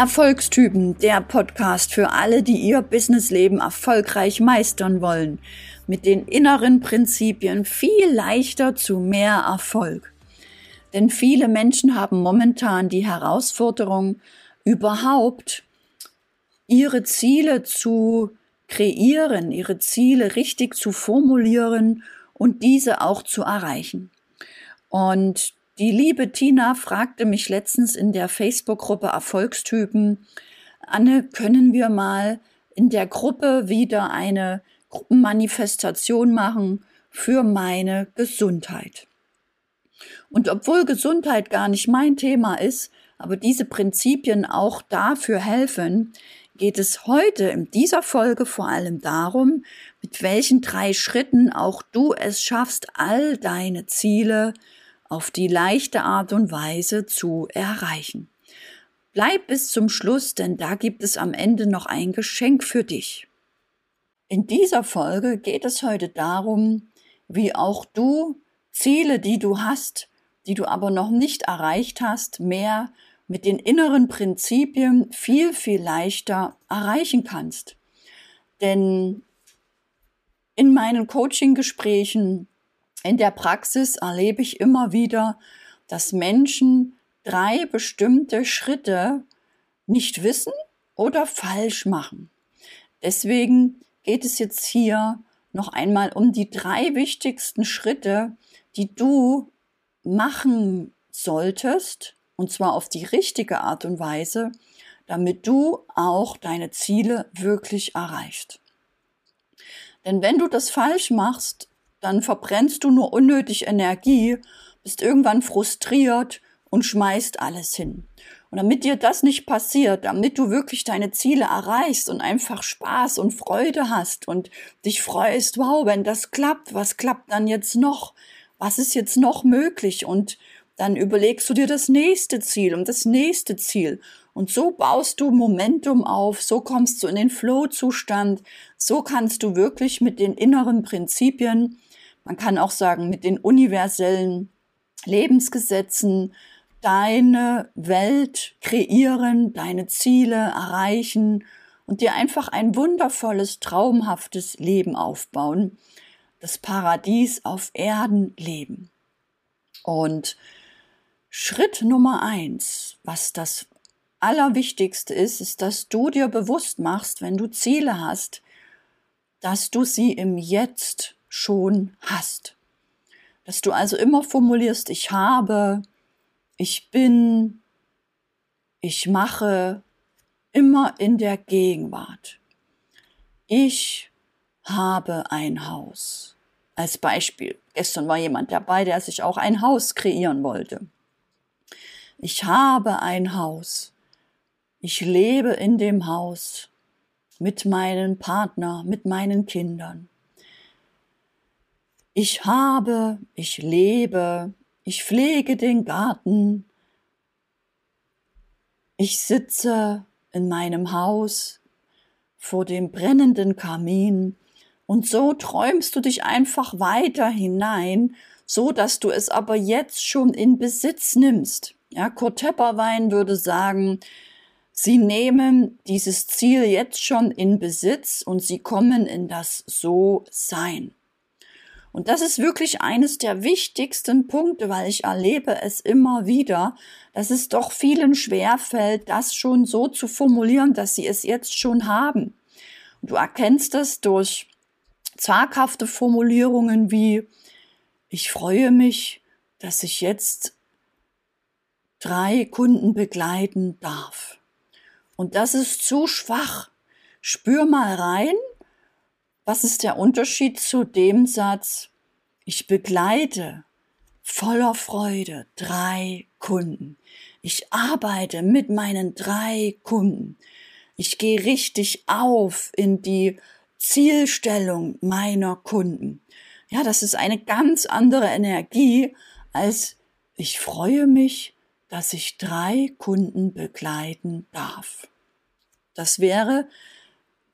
Erfolgstypen, der Podcast für alle, die ihr Businessleben erfolgreich meistern wollen, mit den inneren Prinzipien viel leichter zu mehr Erfolg. Denn viele Menschen haben momentan die Herausforderung, überhaupt ihre Ziele zu kreieren, ihre Ziele richtig zu formulieren und diese auch zu erreichen. Und die liebe Tina fragte mich letztens in der Facebook-Gruppe Erfolgstypen, Anne, können wir mal in der Gruppe wieder eine Gruppenmanifestation machen für meine Gesundheit? Und obwohl Gesundheit gar nicht mein Thema ist, aber diese Prinzipien auch dafür helfen, geht es heute in dieser Folge vor allem darum, mit welchen drei Schritten auch du es schaffst, all deine Ziele auf die leichte Art und Weise zu erreichen. Bleib bis zum Schluss, denn da gibt es am Ende noch ein Geschenk für dich. In dieser Folge geht es heute darum, wie auch du Ziele, die du hast, die du aber noch nicht erreicht hast, mehr mit den inneren Prinzipien viel, viel leichter erreichen kannst. Denn in meinen Coaching-Gesprächen in der Praxis erlebe ich immer wieder, dass Menschen drei bestimmte Schritte nicht wissen oder falsch machen. Deswegen geht es jetzt hier noch einmal um die drei wichtigsten Schritte, die du machen solltest, und zwar auf die richtige Art und Weise, damit du auch deine Ziele wirklich erreichst. Denn wenn du das falsch machst, dann verbrennst du nur unnötig Energie, bist irgendwann frustriert und schmeißt alles hin. Und damit dir das nicht passiert, damit du wirklich deine Ziele erreichst und einfach Spaß und Freude hast und dich freust, wow, wenn das klappt, was klappt dann jetzt noch? Was ist jetzt noch möglich? Und dann überlegst du dir das nächste Ziel und das nächste Ziel. Und so baust du Momentum auf, so kommst du in den Flow-Zustand, so kannst du wirklich mit den inneren Prinzipien man kann auch sagen, mit den universellen Lebensgesetzen deine Welt kreieren, deine Ziele erreichen und dir einfach ein wundervolles, traumhaftes Leben aufbauen, das Paradies auf Erden leben. Und Schritt Nummer eins, was das Allerwichtigste ist, ist, dass du dir bewusst machst, wenn du Ziele hast, dass du sie im Jetzt schon hast. Dass du also immer formulierst, ich habe, ich bin, ich mache, immer in der Gegenwart. Ich habe ein Haus. Als Beispiel, gestern war jemand dabei, der sich auch ein Haus kreieren wollte. Ich habe ein Haus. Ich lebe in dem Haus mit meinem Partner, mit meinen Kindern. Ich habe, ich lebe, ich pflege den Garten, ich sitze in meinem Haus vor dem brennenden Kamin und so träumst du dich einfach weiter hinein, so dass du es aber jetzt schon in Besitz nimmst. Ja, Kurt Tepperwein würde sagen, sie nehmen dieses Ziel jetzt schon in Besitz und sie kommen in das So-Sein. Und das ist wirklich eines der wichtigsten Punkte, weil ich erlebe es immer wieder, dass es doch vielen schwerfällt, das schon so zu formulieren, dass sie es jetzt schon haben. Du erkennst es durch zaghafte Formulierungen wie, ich freue mich, dass ich jetzt drei Kunden begleiten darf. Und das ist zu schwach. Spür mal rein, was ist der Unterschied zu dem Satz, ich begleite voller Freude drei Kunden. Ich arbeite mit meinen drei Kunden. Ich gehe richtig auf in die Zielstellung meiner Kunden. Ja, das ist eine ganz andere Energie als ich freue mich, dass ich drei Kunden begleiten darf. Das wäre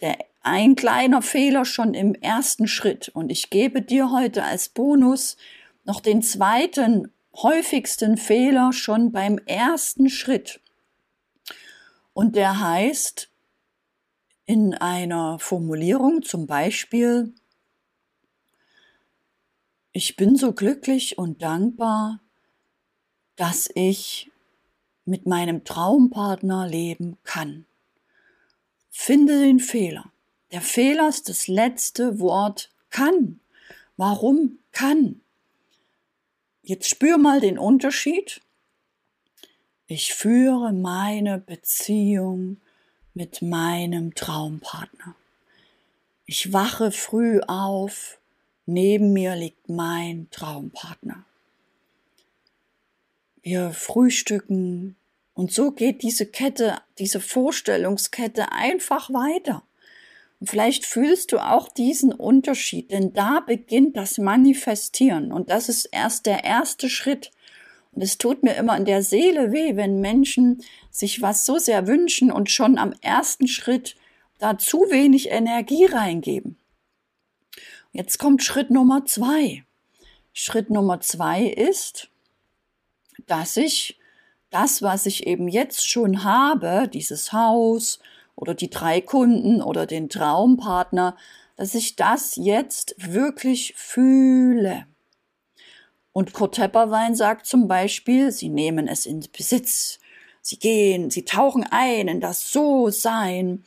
der ein kleiner Fehler schon im ersten Schritt. Und ich gebe dir heute als Bonus noch den zweiten häufigsten Fehler schon beim ersten Schritt. Und der heißt in einer Formulierung zum Beispiel, ich bin so glücklich und dankbar, dass ich mit meinem Traumpartner leben kann. Finde den Fehler. Der Fehler ist das letzte Wort kann. Warum kann? Jetzt spür mal den Unterschied. Ich führe meine Beziehung mit meinem Traumpartner. Ich wache früh auf, neben mir liegt mein Traumpartner. Wir frühstücken und so geht diese Kette, diese Vorstellungskette einfach weiter. Vielleicht fühlst du auch diesen Unterschied, denn da beginnt das Manifestieren und das ist erst der erste Schritt. Und es tut mir immer in der Seele weh, wenn Menschen sich was so sehr wünschen und schon am ersten Schritt da zu wenig Energie reingeben. Jetzt kommt Schritt Nummer zwei. Schritt Nummer zwei ist, dass ich das, was ich eben jetzt schon habe, dieses Haus, oder die drei Kunden oder den Traumpartner, dass ich das jetzt wirklich fühle. Und Kurt Tepperwein sagt zum Beispiel, sie nehmen es in Besitz, sie gehen, sie tauchen ein in das So-Sein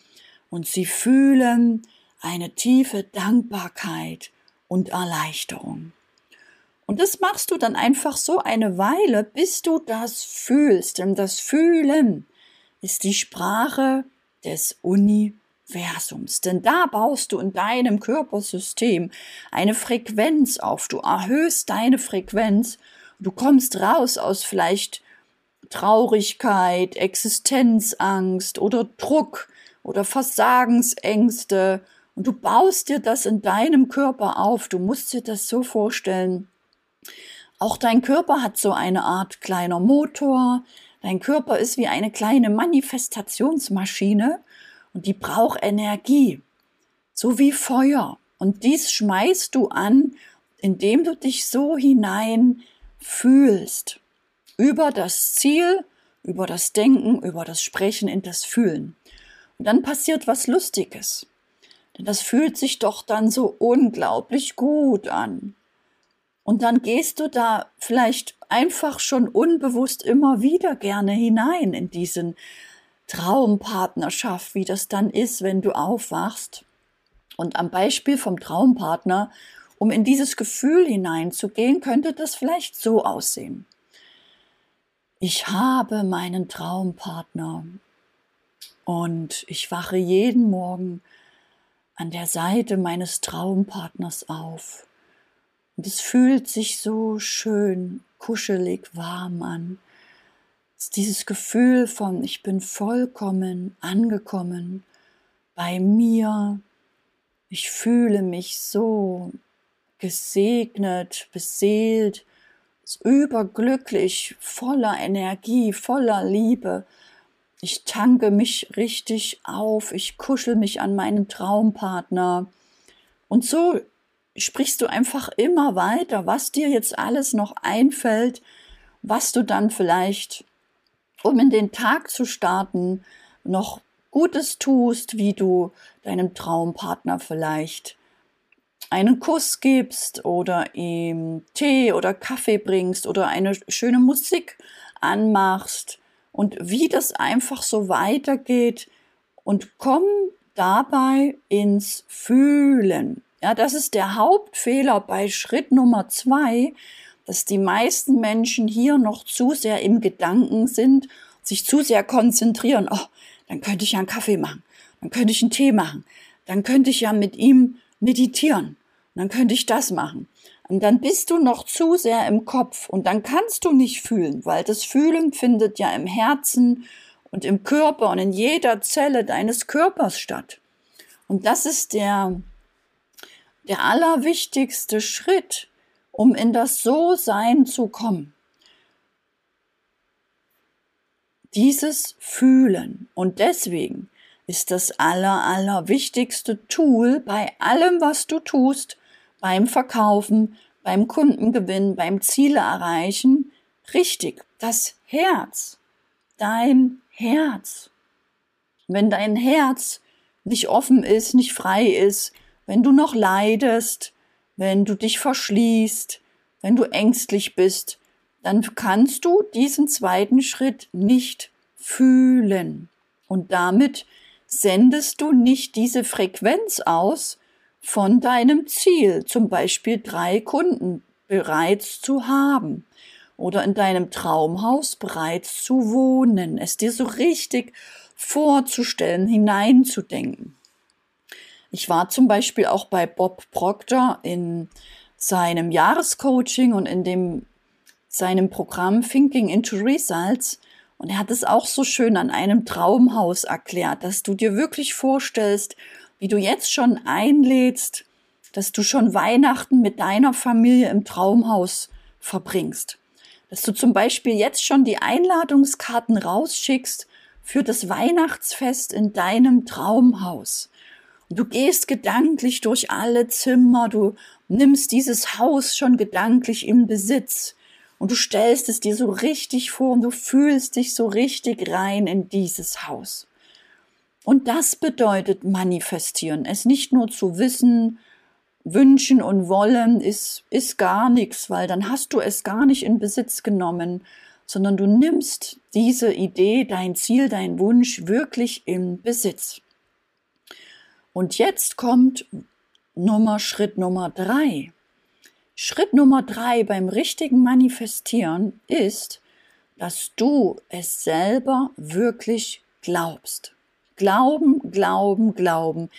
und sie fühlen eine tiefe Dankbarkeit und Erleichterung. Und das machst du dann einfach so eine Weile, bis du das fühlst. Denn das Fühlen ist die Sprache des Universums. Denn da baust du in deinem Körpersystem eine Frequenz auf. Du erhöhst deine Frequenz. Du kommst raus aus vielleicht Traurigkeit, Existenzangst oder Druck oder Versagensängste. Und du baust dir das in deinem Körper auf. Du musst dir das so vorstellen. Auch dein Körper hat so eine Art kleiner Motor, Dein Körper ist wie eine kleine Manifestationsmaschine und die braucht Energie, so wie Feuer. Und dies schmeißt du an, indem du dich so hinein fühlst. Über das Ziel, über das Denken, über das Sprechen in das Fühlen. Und dann passiert was Lustiges. Denn das fühlt sich doch dann so unglaublich gut an. Und dann gehst du da vielleicht einfach schon unbewusst immer wieder gerne hinein in diesen Traumpartnerschaft, wie das dann ist, wenn du aufwachst. Und am Beispiel vom Traumpartner, um in dieses Gefühl hineinzugehen, könnte das vielleicht so aussehen. Ich habe meinen Traumpartner und ich wache jeden Morgen an der Seite meines Traumpartners auf. Und es fühlt sich so schön, kuschelig, warm an. Dieses Gefühl von, ich bin vollkommen angekommen bei mir. Ich fühle mich so gesegnet, beseelt, überglücklich, voller Energie, voller Liebe. Ich tanke mich richtig auf, ich kuschel mich an meinen Traumpartner. Und so sprichst du einfach immer weiter, was dir jetzt alles noch einfällt, was du dann vielleicht, um in den Tag zu starten, noch Gutes tust, wie du deinem Traumpartner vielleicht einen Kuss gibst oder ihm Tee oder Kaffee bringst oder eine schöne Musik anmachst und wie das einfach so weitergeht und komm dabei ins Fühlen. Ja, das ist der Hauptfehler bei Schritt Nummer zwei, dass die meisten Menschen hier noch zu sehr im Gedanken sind, sich zu sehr konzentrieren. Oh, dann könnte ich ja einen Kaffee machen, dann könnte ich einen Tee machen, dann könnte ich ja mit ihm meditieren, dann könnte ich das machen. Und dann bist du noch zu sehr im Kopf und dann kannst du nicht fühlen, weil das Fühlen findet ja im Herzen und im Körper und in jeder Zelle deines Körpers statt. Und das ist der der allerwichtigste Schritt, um in das So-Sein zu kommen. Dieses Fühlen. Und deswegen ist das aller, allerwichtigste Tool bei allem, was du tust, beim Verkaufen, beim Kundengewinn, beim Ziele erreichen, richtig, das Herz, dein Herz. wenn dein Herz nicht offen ist, nicht frei ist, wenn du noch leidest, wenn du dich verschließt, wenn du ängstlich bist, dann kannst du diesen zweiten Schritt nicht fühlen. Und damit sendest du nicht diese Frequenz aus von deinem Ziel, zum Beispiel drei Kunden bereits zu haben oder in deinem Traumhaus bereits zu wohnen, es dir so richtig vorzustellen, hineinzudenken. Ich war zum Beispiel auch bei Bob Proctor in seinem Jahrescoaching und in dem seinem Programm Thinking into Results und er hat es auch so schön an einem Traumhaus erklärt, dass du dir wirklich vorstellst, wie du jetzt schon einlädst, dass du schon Weihnachten mit deiner Familie im Traumhaus verbringst. Dass du zum Beispiel jetzt schon die Einladungskarten rausschickst für das Weihnachtsfest in deinem Traumhaus. Du gehst gedanklich durch alle Zimmer, du nimmst dieses Haus schon gedanklich im Besitz und du stellst es dir so richtig vor und du fühlst dich so richtig rein in dieses Haus. Und das bedeutet manifestieren. Es nicht nur zu wissen, wünschen und wollen ist, ist gar nichts, weil dann hast du es gar nicht in Besitz genommen, sondern du nimmst diese Idee, dein Ziel, dein Wunsch wirklich in Besitz. Und jetzt kommt Nummer, Schritt Nummer drei. Schritt Nummer drei beim richtigen Manifestieren ist, dass du es selber wirklich glaubst. Glauben, glauben, glauben.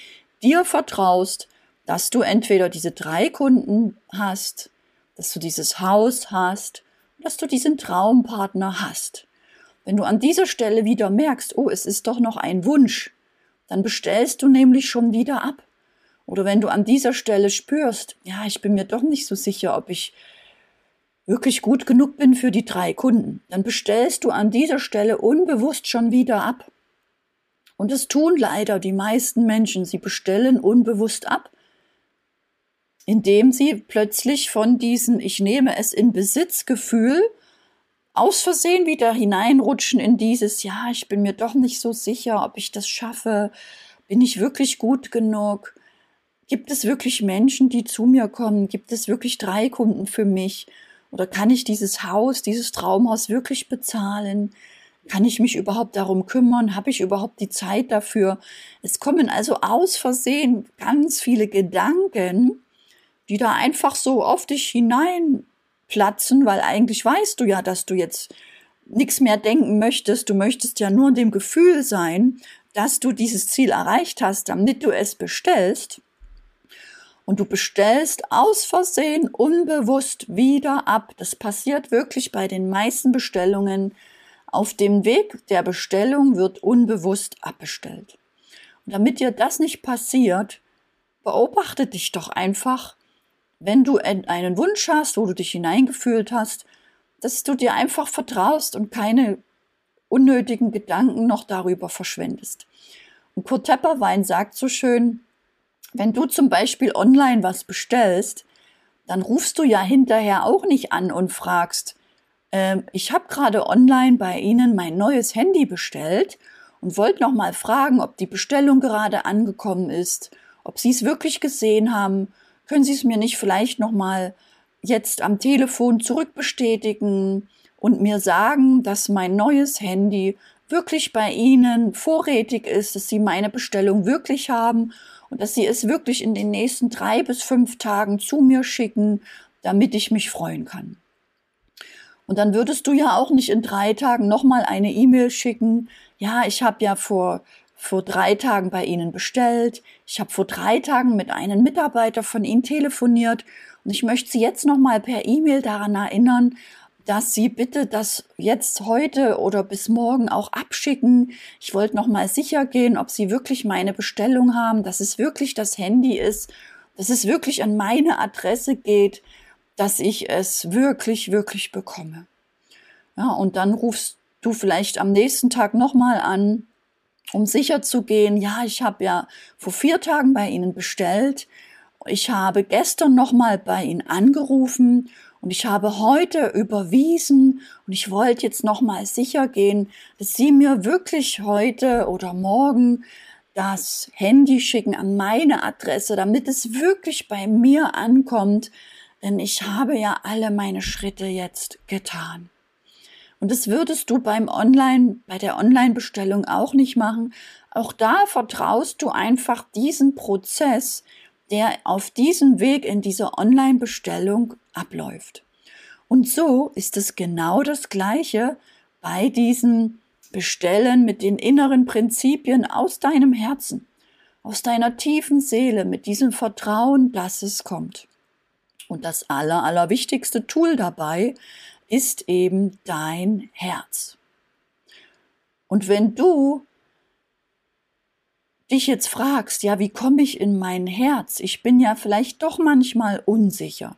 Dir vertraust, dass du entweder diese drei Kunden hast, dass du dieses Haus hast, dass du diesen Traumpartner hast. Wenn du an dieser Stelle wieder merkst, oh, es ist doch noch ein Wunsch, dann bestellst du nämlich schon wieder ab. Oder wenn du an dieser Stelle spürst, ja, ich bin mir doch nicht so sicher, ob ich wirklich gut genug bin für die drei Kunden, dann bestellst du an dieser Stelle unbewusst schon wieder ab. Und das tun leider die meisten Menschen. Sie bestellen unbewusst ab, indem sie plötzlich von diesem Ich nehme es in Besitz Gefühl aus Versehen wieder hineinrutschen in dieses Ja, ich bin mir doch nicht so sicher, ob ich das schaffe. Bin ich wirklich gut genug? Gibt es wirklich Menschen, die zu mir kommen? Gibt es wirklich drei Kunden für mich? Oder kann ich dieses Haus, dieses Traumhaus wirklich bezahlen? Kann ich mich überhaupt darum kümmern? Habe ich überhaupt die Zeit dafür? Es kommen also aus Versehen ganz viele Gedanken, die da einfach so auf dich hineinplatzen, weil eigentlich weißt du ja, dass du jetzt nichts mehr denken möchtest. Du möchtest ja nur dem Gefühl sein, dass du dieses Ziel erreicht hast, damit du es bestellst und du bestellst aus Versehen unbewusst wieder ab. Das passiert wirklich bei den meisten Bestellungen. Auf dem Weg der Bestellung wird unbewusst abbestellt. Und damit dir das nicht passiert, beobachte dich doch einfach, wenn du einen Wunsch hast, wo du dich hineingefühlt hast, dass du dir einfach vertraust und keine unnötigen Gedanken noch darüber verschwendest. Und Kurt Tepperwein sagt so schön, wenn du zum Beispiel online was bestellst, dann rufst du ja hinterher auch nicht an und fragst, äh, ich habe gerade online bei Ihnen mein neues Handy bestellt und wollte noch mal fragen, ob die Bestellung gerade angekommen ist, ob Sie es wirklich gesehen haben. Können Sie es mir nicht vielleicht noch mal jetzt am Telefon zurückbestätigen und mir sagen, dass mein neues Handy wirklich bei Ihnen vorrätig ist, dass Sie meine Bestellung wirklich haben und dass sie es wirklich in den nächsten drei bis fünf Tagen zu mir schicken, damit ich mich freuen kann. Und dann würdest du ja auch nicht in drei Tagen nochmal eine E-Mail schicken. Ja, ich habe ja vor, vor drei Tagen bei Ihnen bestellt. Ich habe vor drei Tagen mit einem Mitarbeiter von Ihnen telefoniert und ich möchte Sie jetzt nochmal per E-Mail daran erinnern, dass Sie bitte das jetzt heute oder bis morgen auch abschicken. Ich wollte noch mal sicher gehen, ob Sie wirklich meine Bestellung haben, dass es wirklich das Handy ist, dass es wirklich an meine Adresse geht, dass ich es wirklich, wirklich bekomme. Ja, und dann rufst du vielleicht am nächsten Tag noch mal an, um sicher zu gehen, ja, ich habe ja vor vier Tagen bei Ihnen bestellt. Ich habe gestern noch mal bei Ihnen angerufen Und ich habe heute überwiesen und ich wollte jetzt nochmal sicher gehen, dass Sie mir wirklich heute oder morgen das Handy schicken an meine Adresse, damit es wirklich bei mir ankommt, denn ich habe ja alle meine Schritte jetzt getan. Und das würdest du beim Online, bei der Online-Bestellung auch nicht machen. Auch da vertraust du einfach diesen Prozess, der auf diesem Weg in dieser Online-Bestellung abläuft. Und so ist es genau das Gleiche bei diesem Bestellen mit den inneren Prinzipien aus deinem Herzen, aus deiner tiefen Seele, mit diesem Vertrauen, dass es kommt. Und das aller, allerwichtigste Tool dabei ist eben dein Herz. Und wenn du dich jetzt fragst, ja, wie komme ich in mein Herz? Ich bin ja vielleicht doch manchmal unsicher.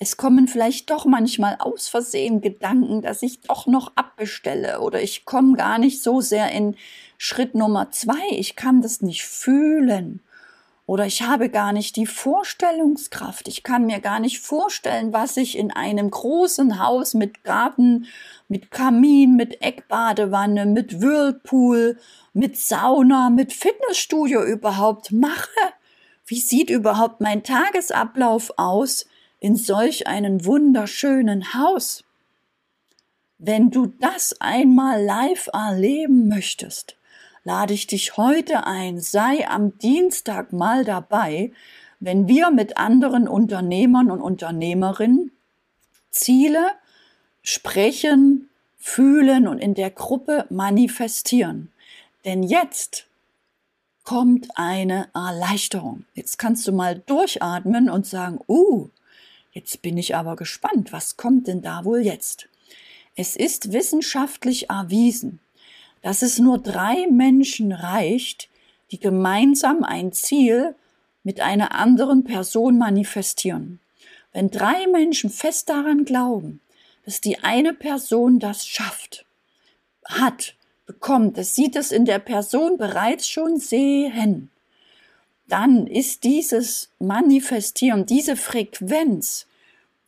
Es kommen vielleicht doch manchmal aus Versehen Gedanken, dass ich doch noch abbestelle oder ich komme gar nicht so sehr in Schritt Nummer zwei. Ich kann das nicht fühlen oder ich habe gar nicht die Vorstellungskraft. Ich kann mir gar nicht vorstellen, was ich in einem großen Haus mit Garten, mit Kamin, mit Eckbadewanne, mit Whirlpool mit Sauna, mit Fitnessstudio überhaupt mache? Wie sieht überhaupt mein Tagesablauf aus in solch einem wunderschönen Haus? Wenn du das einmal live erleben möchtest, lade ich dich heute ein, sei am Dienstag mal dabei, wenn wir mit anderen Unternehmern und Unternehmerinnen Ziele sprechen, fühlen und in der Gruppe manifestieren. Denn jetzt kommt eine Erleichterung. Jetzt kannst du mal durchatmen und sagen, uh, jetzt bin ich aber gespannt, was kommt denn da wohl jetzt? Es ist wissenschaftlich erwiesen, dass es nur drei Menschen reicht, die gemeinsam ein Ziel mit einer anderen Person manifestieren. Wenn drei Menschen fest daran glauben, dass die eine Person das schafft, hat, bekommt, es sieht es in der Person bereits schon sehen, dann ist dieses Manifestieren, diese Frequenz,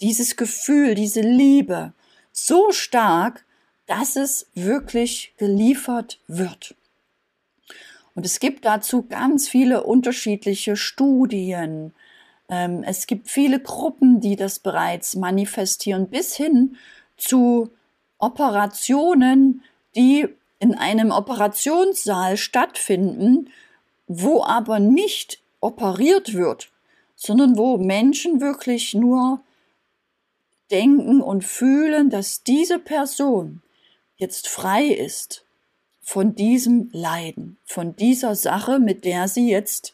dieses Gefühl, diese Liebe so stark, dass es wirklich geliefert wird. Und es gibt dazu ganz viele unterschiedliche Studien. Ähm, es gibt viele Gruppen, die das bereits manifestieren, bis hin zu Operationen, die in einem Operationssaal stattfinden, wo aber nicht operiert wird, sondern wo Menschen wirklich nur denken und fühlen, dass diese Person jetzt frei ist von diesem Leiden, von dieser Sache, mit der sie jetzt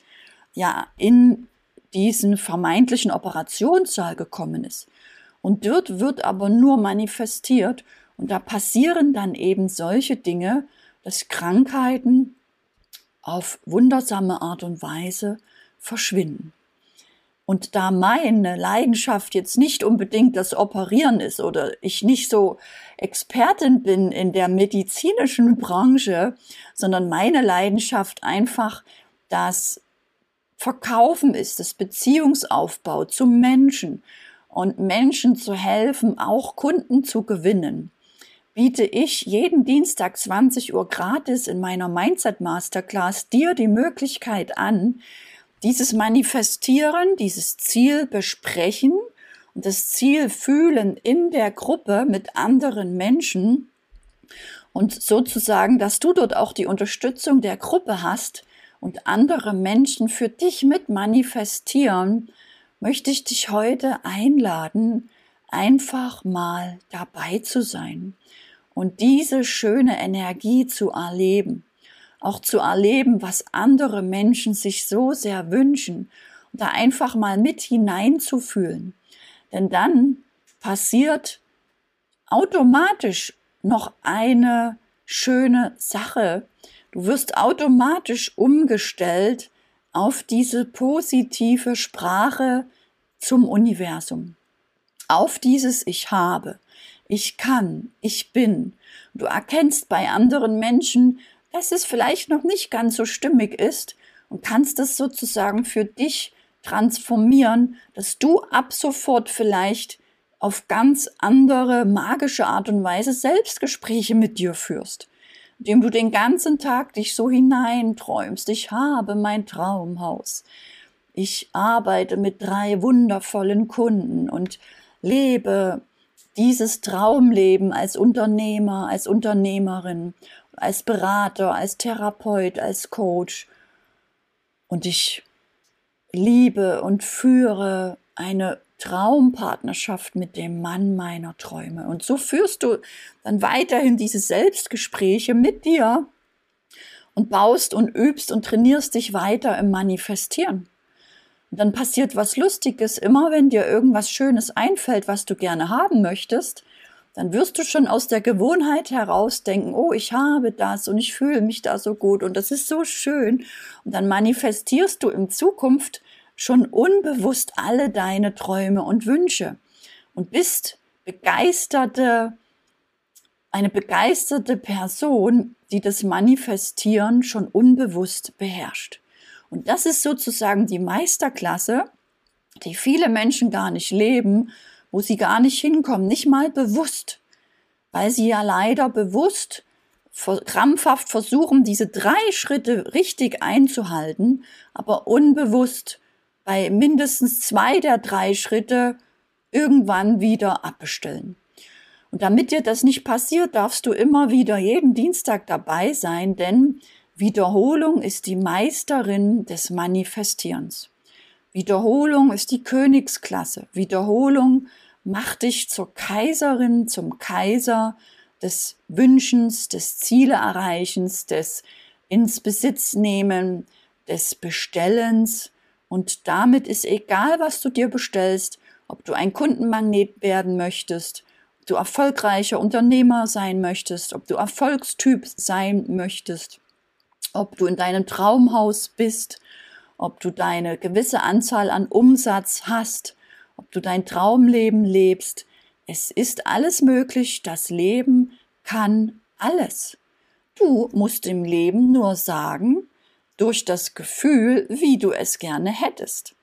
ja in diesen vermeintlichen Operationssaal gekommen ist. Und dort wird aber nur manifestiert und da passieren dann eben solche Dinge, dass Krankheiten auf wundersame Art und Weise verschwinden. Und da meine Leidenschaft jetzt nicht unbedingt das Operieren ist oder ich nicht so Expertin bin in der medizinischen Branche, sondern meine Leidenschaft einfach das Verkaufen ist, das Beziehungsaufbau zum Menschen und Menschen zu helfen, auch Kunden zu gewinnen biete ich jeden Dienstag 20 Uhr gratis in meiner Mindset Masterclass dir die Möglichkeit an, dieses Manifestieren, dieses Ziel besprechen und das Ziel fühlen in der Gruppe mit anderen Menschen und sozusagen, dass du dort auch die Unterstützung der Gruppe hast und andere Menschen für dich mit manifestieren, möchte ich dich heute einladen, einfach mal dabei zu sein und diese schöne Energie zu erleben, auch zu erleben, was andere Menschen sich so sehr wünschen und da einfach mal mit hineinzufühlen. Denn dann passiert automatisch noch eine schöne Sache. Du wirst automatisch umgestellt auf diese positive Sprache zum Universum, auf dieses Ich habe ich kann, ich bin. Du erkennst bei anderen Menschen, dass es vielleicht noch nicht ganz so stimmig ist und kannst es sozusagen für dich transformieren, dass du ab sofort vielleicht auf ganz andere magische Art und Weise Selbstgespräche mit dir führst, indem du den ganzen Tag dich so hineinträumst. Ich habe mein Traumhaus. Ich arbeite mit drei wundervollen Kunden und lebe dieses Traumleben als Unternehmer, als Unternehmerin, als Berater, als Therapeut, als Coach. Und ich liebe und führe eine Traumpartnerschaft mit dem Mann meiner Träume. Und so führst du dann weiterhin diese Selbstgespräche mit dir und baust und übst und trainierst dich weiter im Manifestieren. Und dann passiert was Lustiges. Immer wenn dir irgendwas Schönes einfällt, was du gerne haben möchtest, dann wirst du schon aus der Gewohnheit heraus denken, oh, ich habe das und ich fühle mich da so gut und das ist so schön. Und dann manifestierst du in Zukunft schon unbewusst alle deine Träume und Wünsche und bist begeisterte, eine begeisterte Person, die das Manifestieren schon unbewusst beherrscht. Und das ist sozusagen die Meisterklasse, die viele Menschen gar nicht leben, wo sie gar nicht hinkommen, nicht mal bewusst, weil sie ja leider bewusst krampfhaft versuchen, diese drei Schritte richtig einzuhalten, aber unbewusst bei mindestens zwei der drei Schritte irgendwann wieder abbestellen. Und damit dir das nicht passiert, darfst du immer wieder jeden Dienstag dabei sein, denn Wiederholung ist die Meisterin des Manifestierens. Wiederholung ist die Königsklasse. Wiederholung macht dich zur Kaiserin, zum Kaiser des Wünschens, des Zieleerreichens, des ins Besitz nehmen, des Bestellens. Und damit ist egal, was du dir bestellst, ob du ein Kundenmagnet werden möchtest, ob du erfolgreicher Unternehmer sein möchtest, ob du Erfolgstyp sein möchtest, ob du in deinem Traumhaus bist, ob du deine gewisse Anzahl an Umsatz hast, ob du dein Traumleben lebst. Es ist alles möglich, das Leben kann alles. Du musst im Leben nur sagen, durch das Gefühl, wie du es gerne hättest.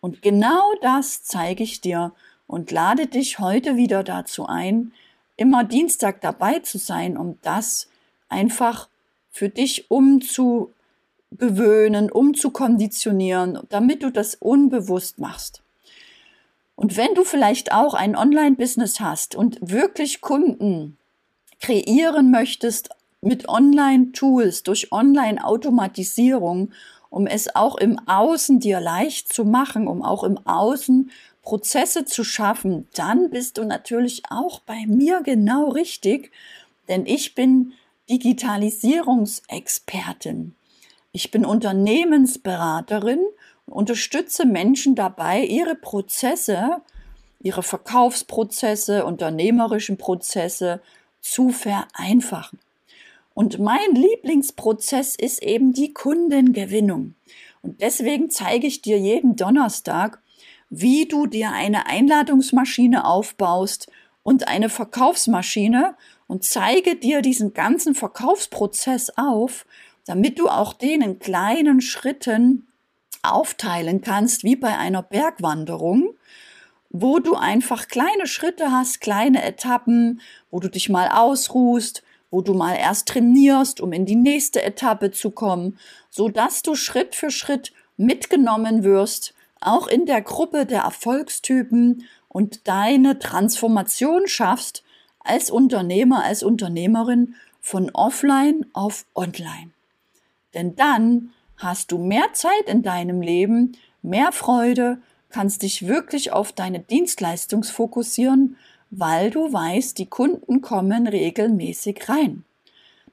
Und genau das zeige ich dir und lade dich heute wieder dazu ein, immer Dienstag dabei zu sein, um das einfach für dich umzugewöhnen, umzukonditionieren, damit du das unbewusst machst. Und wenn du vielleicht auch ein Online-Business hast und wirklich Kunden kreieren möchtest mit Online-Tools, durch Online-Automatisierung, um es auch im Außen dir leicht zu machen, um auch im Außen Prozesse zu schaffen, dann bist du natürlich auch bei mir genau richtig, denn ich bin Digitalisierungsexpertin. Ich bin Unternehmensberaterin unterstütze Menschen dabei, ihre Prozesse, ihre Verkaufsprozesse, unternehmerischen Prozesse zu vereinfachen. Und mein Lieblingsprozess ist eben die Kundengewinnung. Und deswegen zeige ich dir jeden Donnerstag, wie du dir eine Einladungsmaschine aufbaust und eine Verkaufsmaschine und zeige dir diesen ganzen Verkaufsprozess auf, damit du auch den in kleinen Schritten aufteilen kannst, wie bei einer Bergwanderung, wo du einfach kleine Schritte hast, kleine Etappen, wo du dich mal ausruhst, wo du mal erst trainierst, um in die nächste Etappe zu kommen, so dass du Schritt für Schritt mitgenommen wirst, auch in der Gruppe der Erfolgstypen und deine Transformation schaffst als Unternehmer, als Unternehmerin von offline auf online. Denn dann hast du mehr Zeit in deinem Leben, mehr Freude, kannst dich wirklich auf deine Dienstleistung fokussieren, weil du weißt, die Kunden kommen regelmäßig rein.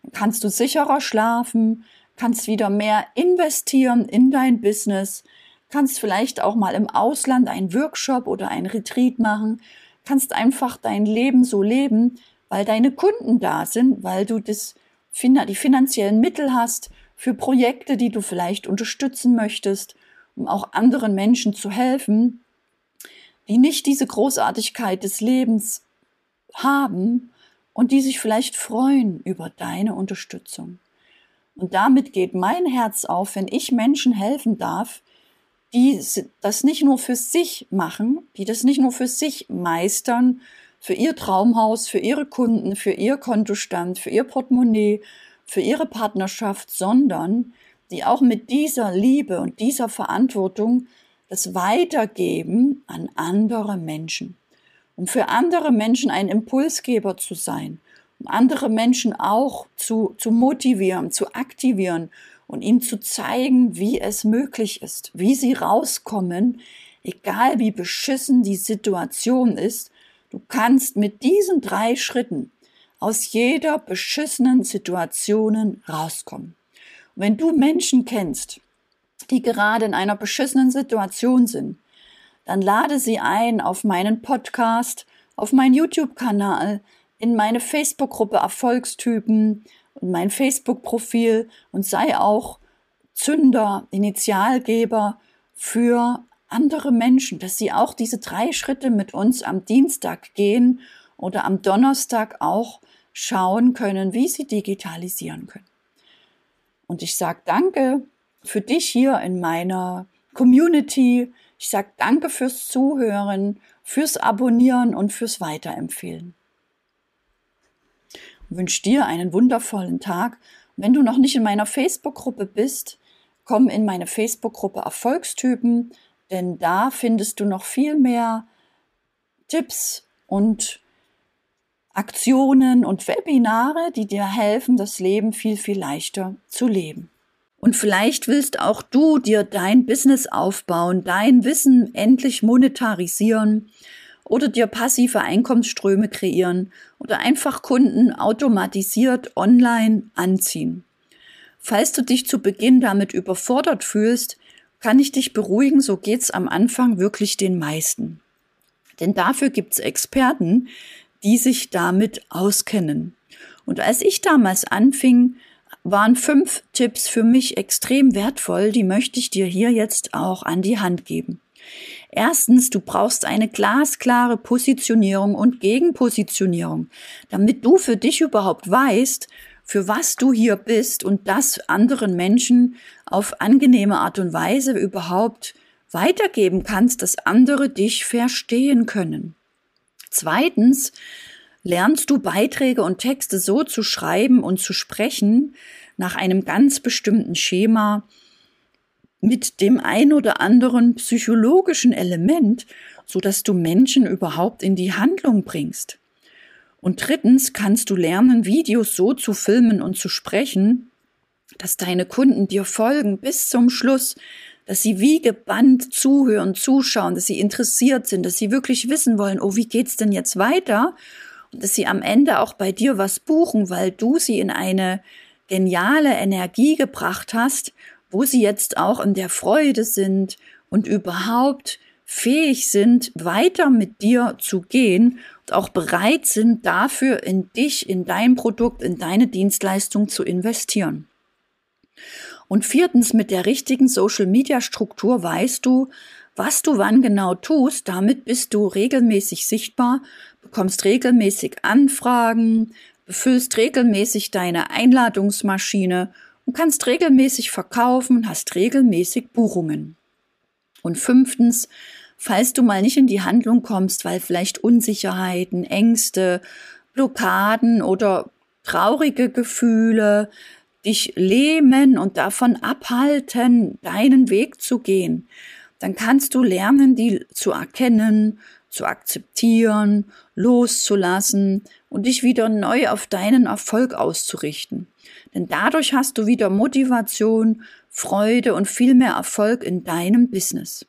Dann kannst du sicherer schlafen, kannst wieder mehr investieren in dein Business, kannst vielleicht auch mal im Ausland einen Workshop oder ein Retreat machen, kannst einfach dein Leben so leben, weil deine Kunden da sind, weil du das, die finanziellen Mittel hast für Projekte, die du vielleicht unterstützen möchtest, um auch anderen Menschen zu helfen, die nicht diese Großartigkeit des Lebens haben und die sich vielleicht freuen über deine Unterstützung. Und damit geht mein Herz auf, wenn ich Menschen helfen darf, die das nicht nur für sich machen, die das nicht nur für sich meistern, für ihr Traumhaus, für ihre Kunden, für ihr Kontostand, für ihr Portemonnaie, für ihre Partnerschaft, sondern die auch mit dieser Liebe und dieser Verantwortung das weitergeben an andere Menschen. Um für andere Menschen ein Impulsgeber zu sein, um andere Menschen auch zu, zu motivieren, zu aktivieren und ihnen zu zeigen, wie es möglich ist, wie sie rauskommen, egal wie beschissen die Situation ist, du kannst mit diesen drei Schritten aus jeder beschissenen Situation rauskommen. Und wenn du Menschen kennst, die gerade in einer beschissenen Situation sind, dann lade sie ein auf meinen Podcast, auf meinen YouTube-Kanal, in meine Facebook-Gruppe Erfolgstypen, und mein Facebook-Profil und sei auch Zünder, Initialgeber für andere Menschen, dass sie auch diese drei Schritte mit uns am Dienstag gehen oder am Donnerstag auch schauen können, wie sie digitalisieren können. Und ich sage danke für dich hier in meiner Community. Ich sage danke fürs Zuhören, fürs Abonnieren und fürs Weiterempfehlen wünsche dir einen wundervollen Tag. wenn du noch nicht in meiner Facebook-Gruppe bist, komm in meine Facebook-Gruppe Erfolgstypen, denn da findest du noch viel mehr Tipps und Aktionen und Webinare, die dir helfen, das Leben viel, viel leichter zu leben. Und vielleicht willst auch du dir dein Business aufbauen, dein Wissen endlich monetarisieren oder dir passive Einkommensströme kreieren oder einfach Kunden automatisiert online anziehen. Falls du dich zu Beginn damit überfordert fühlst, kann ich dich beruhigen, so geht's am Anfang wirklich den meisten. Denn dafür gibt's Experten, die sich damit auskennen. Und als ich damals anfing, waren fünf Tipps für mich extrem wertvoll, die möchte ich dir hier jetzt auch an die Hand geben. Erstens, du brauchst eine glasklare Positionierung und Gegenpositionierung, damit du für dich überhaupt weißt, für was du hier bist und das anderen Menschen auf angenehme Art und Weise überhaupt weitergeben kannst, dass andere dich verstehen können. Zweitens, lernst du Beiträge und Texte so zu schreiben und zu sprechen nach einem ganz bestimmten Schema, mit dem ein oder anderen psychologischen Element, so dass du Menschen überhaupt in die Handlung bringst. Und drittens kannst du lernen, Videos so zu filmen und zu sprechen, dass deine Kunden dir folgen bis zum Schluss, dass sie wie gebannt zuhören, zuschauen, dass sie interessiert sind, dass sie wirklich wissen wollen, oh, wie geht's denn jetzt weiter? Und dass sie am Ende auch bei dir was buchen, weil du sie in eine geniale Energie gebracht hast wo sie jetzt auch in der Freude sind und überhaupt fähig sind, weiter mit dir zu gehen und auch bereit sind, dafür in dich, in dein Produkt, in deine Dienstleistung zu investieren. Und viertens, mit der richtigen Social-Media-Struktur weißt du, was du wann genau tust. Damit bist du regelmäßig sichtbar, bekommst regelmäßig Anfragen, befüllst regelmäßig deine Einladungsmaschine und kannst regelmäßig verkaufen, hast regelmäßig Buchungen. Und fünftens, falls du mal nicht in die Handlung kommst, weil vielleicht Unsicherheiten, Ängste, Blockaden oder traurige Gefühle dich lähmen und davon abhalten, deinen Weg zu gehen, dann kannst du lernen, die zu erkennen, zu akzeptieren, loszulassen und dich wieder neu auf deinen Erfolg auszurichten. Denn dadurch hast du wieder Motivation, Freude und viel mehr Erfolg in deinem Business.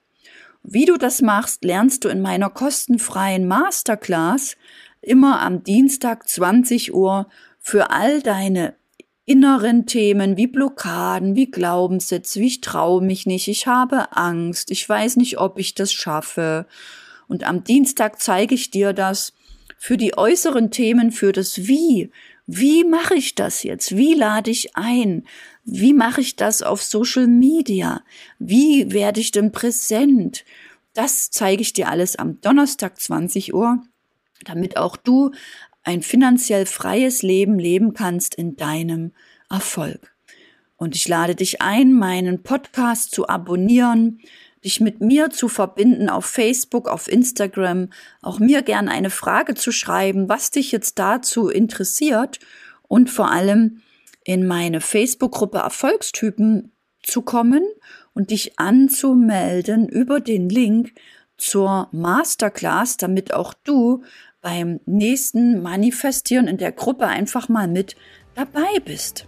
Wie du das machst, lernst du in meiner kostenfreien Masterclass immer am Dienstag 20 Uhr für all deine inneren Themen wie Blockaden, wie Glaubenssätze, wie ich traue mich nicht, ich habe Angst, ich weiß nicht, ob ich das schaffe. Und am Dienstag zeige ich dir das für die äußeren Themen, für das Wie, wie mache ich das jetzt? Wie lade ich ein? Wie mache ich das auf Social Media? Wie werde ich denn präsent? Das zeige ich dir alles am Donnerstag 20 Uhr, damit auch du ein finanziell freies Leben leben kannst in deinem Erfolg. Und ich lade dich ein, meinen Podcast zu abonnieren, dich mit mir zu verbinden auf Facebook, auf Instagram, auch mir gern eine Frage zu schreiben, was dich jetzt dazu interessiert und vor allem in meine Facebook-Gruppe Erfolgstypen zu kommen und dich anzumelden über den Link zur Masterclass, damit auch du beim nächsten Manifestieren in der Gruppe einfach mal mit dabei bist.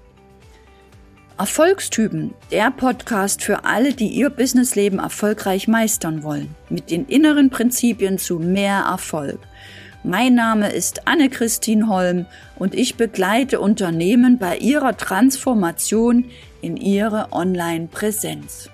Erfolgstypen, der Podcast für alle, die ihr Businessleben erfolgreich meistern wollen, mit den inneren Prinzipien zu mehr Erfolg. Mein Name ist Anne-Christine Holm und ich begleite Unternehmen bei ihrer Transformation in ihre Online-Präsenz.